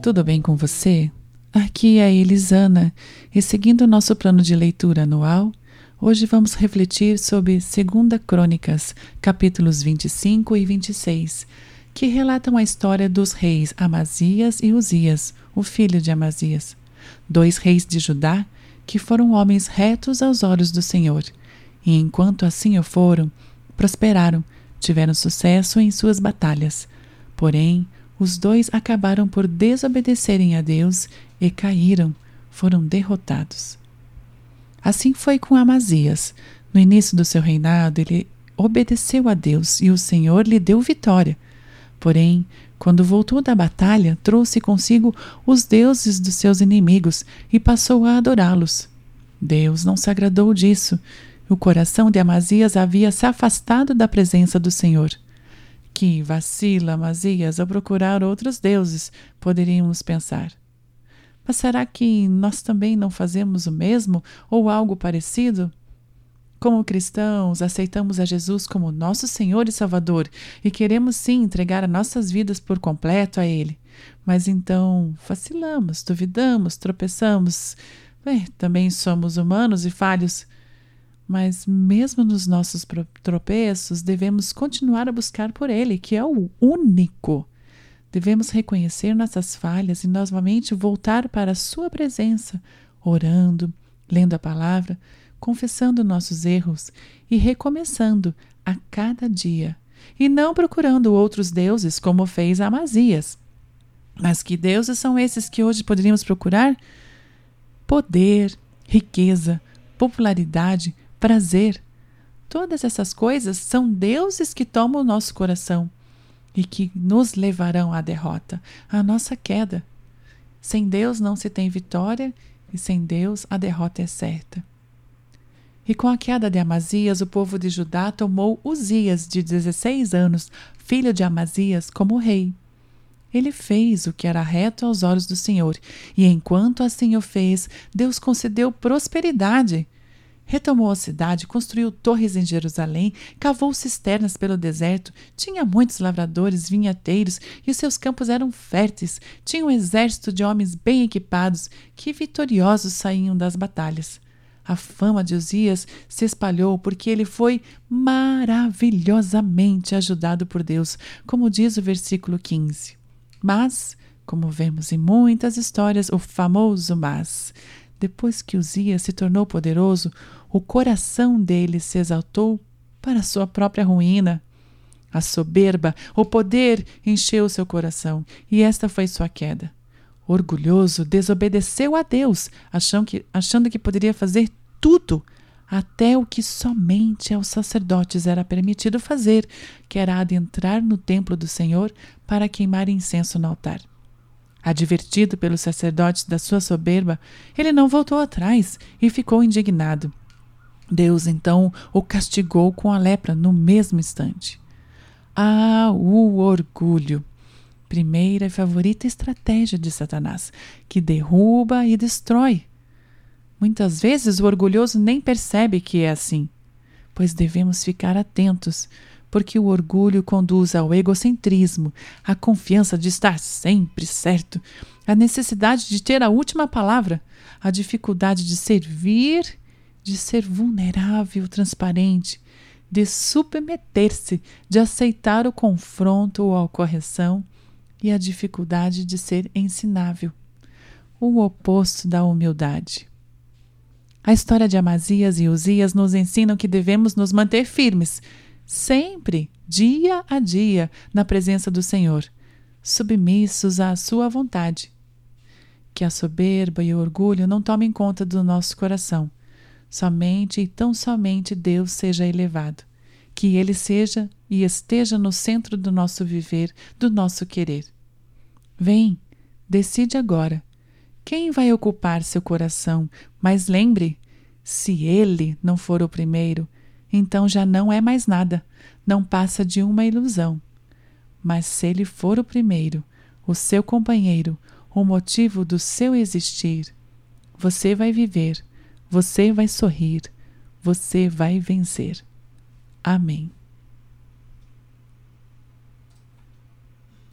tudo bem com você? Aqui é Elisana e seguindo o nosso plano de leitura anual, hoje vamos refletir sobre 2 Crônicas, capítulos 25 e 26, que relatam a história dos reis Amazias e Uzias, o filho de Amazias, dois reis de Judá que foram homens retos aos olhos do Senhor, e enquanto assim o foram, prosperaram, tiveram sucesso em suas batalhas. Porém, os dois acabaram por desobedecerem a Deus e caíram, foram derrotados. Assim foi com Amazias. No início do seu reinado, ele obedeceu a Deus e o Senhor lhe deu vitória. Porém, quando voltou da batalha, trouxe consigo os deuses dos seus inimigos e passou a adorá-los. Deus não se agradou disso. O coração de Amazias havia se afastado da presença do Senhor. Que vacila Amazias ao procurar outros deuses, poderíamos pensar. Mas será que nós também não fazemos o mesmo ou algo parecido? Como cristãos, aceitamos a Jesus como nosso Senhor e Salvador e queremos sim entregar as nossas vidas por completo a Ele. Mas então vacilamos, duvidamos, tropeçamos. Bem, também somos humanos e falhos. Mas, mesmo nos nossos tropeços, devemos continuar a buscar por Ele, que é o único. Devemos reconhecer nossas falhas e novamente voltar para a Sua presença, orando, lendo a palavra, confessando nossos erros e recomeçando a cada dia, e não procurando outros deuses como fez Amazias. Mas que deuses são esses que hoje poderíamos procurar? Poder, riqueza, popularidade, prazer. Todas essas coisas são deuses que tomam o nosso coração e que nos levarão à derrota, à nossa queda. Sem Deus não se tem vitória e sem Deus a derrota é certa. E com a queda de Amazias, o povo de Judá tomou Uzias, de 16 anos, filho de Amazias, como rei. Ele fez o que era reto aos olhos do Senhor, e enquanto assim o fez, Deus concedeu prosperidade Retomou a cidade, construiu torres em Jerusalém, cavou cisternas pelo deserto, tinha muitos lavradores, vinhateiros e os seus campos eram férteis. Tinha um exército de homens bem equipados que vitoriosos saíam das batalhas. A fama de Uzias se espalhou porque ele foi maravilhosamente ajudado por Deus, como diz o versículo 15. Mas, como vemos em muitas histórias, o famoso mas depois que Uzias se tornou poderoso, o coração dele se exaltou para sua própria ruína. A soberba, o poder encheu seu coração, e esta foi sua queda. Orgulhoso, desobedeceu a Deus, achando que, achando que poderia fazer tudo, até o que somente aos sacerdotes era permitido fazer, que era adentrar no templo do Senhor para queimar incenso no altar. Advertido pelos sacerdotes da sua soberba, ele não voltou atrás e ficou indignado. Deus então o castigou com a lepra no mesmo instante. Ah, o orgulho! Primeira e favorita estratégia de Satanás, que derruba e destrói. Muitas vezes o orgulhoso nem percebe que é assim, pois devemos ficar atentos, porque o orgulho conduz ao egocentrismo, à confiança de estar sempre certo, à necessidade de ter a última palavra, à dificuldade de servir, de ser vulnerável, transparente, de submeter-se, de aceitar o confronto ou a correção e a dificuldade de ser ensinável, o oposto da humildade. A história de Amazias e Uzias nos ensina que devemos nos manter firmes, sempre, dia a dia, na presença do Senhor, submissos à Sua vontade. Que a soberba e o orgulho não tomem conta do nosso coração. Somente e tão somente Deus seja elevado. Que Ele seja e esteja no centro do nosso viver, do nosso querer. Vem, decide agora. Quem vai ocupar seu coração? Mas lembre, se Ele não for o primeiro, então já não é mais nada, não passa de uma ilusão. Mas se ele for o primeiro, o seu companheiro, o motivo do seu existir, você vai viver, você vai sorrir, você vai vencer. Amém.